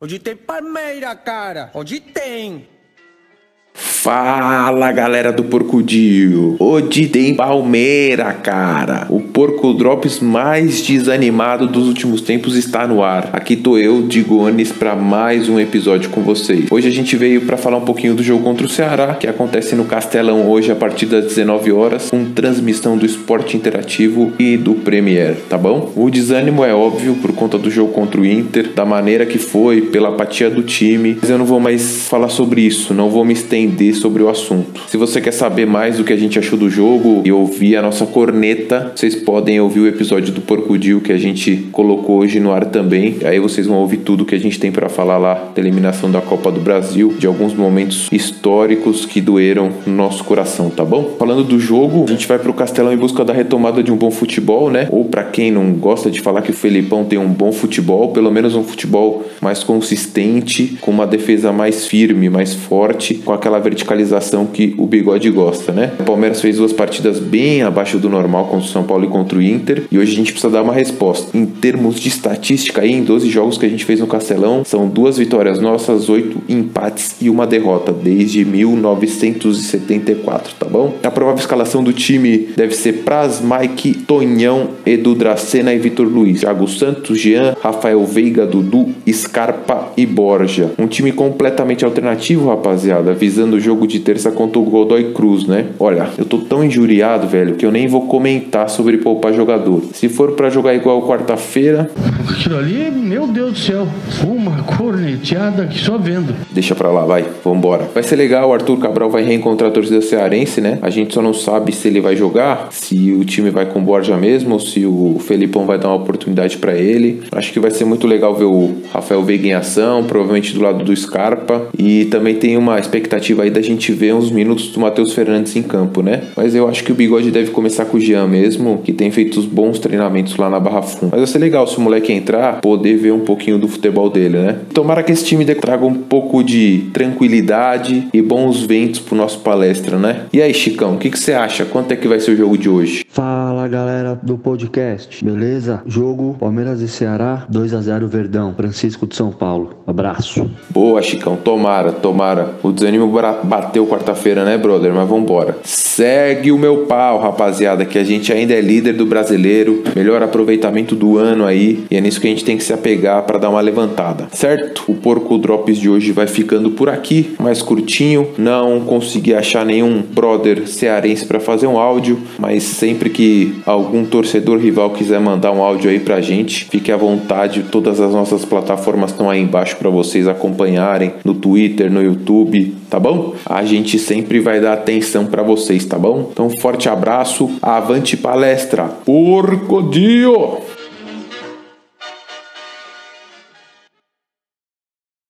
Onde tem palmeira, cara? Onde tem? Fala galera do Porcudio! Hoje tem Palmeira, cara! O Porco Drops mais desanimado dos últimos tempos está no ar. Aqui tô eu, Digones, para mais um episódio com vocês. Hoje a gente veio para falar um pouquinho do jogo contra o Ceará, que acontece no Castelão hoje a partir das 19 horas, com transmissão do Esporte Interativo e do Premier, tá bom? O desânimo é óbvio por conta do jogo contra o Inter, da maneira que foi, pela apatia do time, mas eu não vou mais falar sobre isso, não vou me estender sobre o assunto. Se você quer saber mais do que a gente achou do jogo e ouvir a nossa corneta, vocês podem ouvir o episódio do Porcudil que a gente colocou hoje no ar também. Aí vocês vão ouvir tudo que a gente tem para falar lá da eliminação da Copa do Brasil, de alguns momentos históricos que doeram no nosso coração, tá bom? Falando do jogo, a gente vai pro Castelão em busca da retomada de um bom futebol, né? Ou para quem não gosta de falar que o Felipão tem um bom futebol, pelo menos um futebol mais consistente, com uma defesa mais firme, mais forte, com aquela verticalidade verticalização que o Bigode gosta, né? O Palmeiras fez duas partidas bem abaixo do normal contra o São Paulo e contra o Inter, e hoje a gente precisa dar uma resposta. Em termos de estatística aí, em 12 jogos que a gente fez no Castelão, são duas vitórias nossas, oito empates e uma derrota desde 1974, tá bom? A provável escalação do time deve ser Praz, Mike, Tonhão, Edu Dracena e Vitor Luiz, Thiago Santos, Jean, Rafael Veiga, Dudu, Scarpa e Borja. Um time completamente alternativo, rapaziada, visando o jogo jogo de terça contra o Godoy Cruz, né? Olha, eu tô tão injuriado, velho, que eu nem vou comentar sobre poupar jogador. Se for para jogar igual quarta-feira. Aquilo ali, meu Deus do céu, uma corneteada que só vendo. Deixa pra lá, vai, vambora. Vai ser legal, o Arthur Cabral vai reencontrar a torcida cearense, né? A gente só não sabe se ele vai jogar, se o time vai com Borja mesmo, ou se o Felipão vai dar uma oportunidade para ele. Acho que vai ser muito legal ver o Rafael Veiga em ação, provavelmente do lado do Scarpa. E também tem uma expectativa aí da gente ver uns minutos do Matheus Fernandes em campo, né? Mas eu acho que o Bigode deve começar com o Jean mesmo, que tem feito os bons treinamentos lá na Barra Funda. Mas vai ser legal se o moleque entrar, poder ver um pouquinho do futebol dele, né? Tomara que esse time traga um pouco de tranquilidade e bons ventos pro nosso palestra, né? E aí, Chicão, o que, que você acha? Quanto é que vai ser o jogo de hoje? Galera do podcast, beleza? Jogo Palmeiras e Ceará, 2 a 0 Verdão, Francisco de São Paulo. Abraço. Boa, Chicão, tomara, tomara. O desânimo bateu quarta-feira, né, brother? Mas vambora. Segue o meu pau, rapaziada, que a gente ainda é líder do brasileiro, melhor aproveitamento do ano aí, e é nisso que a gente tem que se apegar para dar uma levantada, certo? O Porco Drops de hoje vai ficando por aqui, mais curtinho. Não consegui achar nenhum brother cearense para fazer um áudio, mas sempre que algum torcedor rival quiser mandar um áudio aí pra gente, fique à vontade, todas as nossas plataformas estão aí embaixo para vocês acompanharem, no Twitter, no YouTube, tá bom? A gente sempre vai dar atenção para vocês, tá bom? Então, forte abraço, avante palestra, porco dio!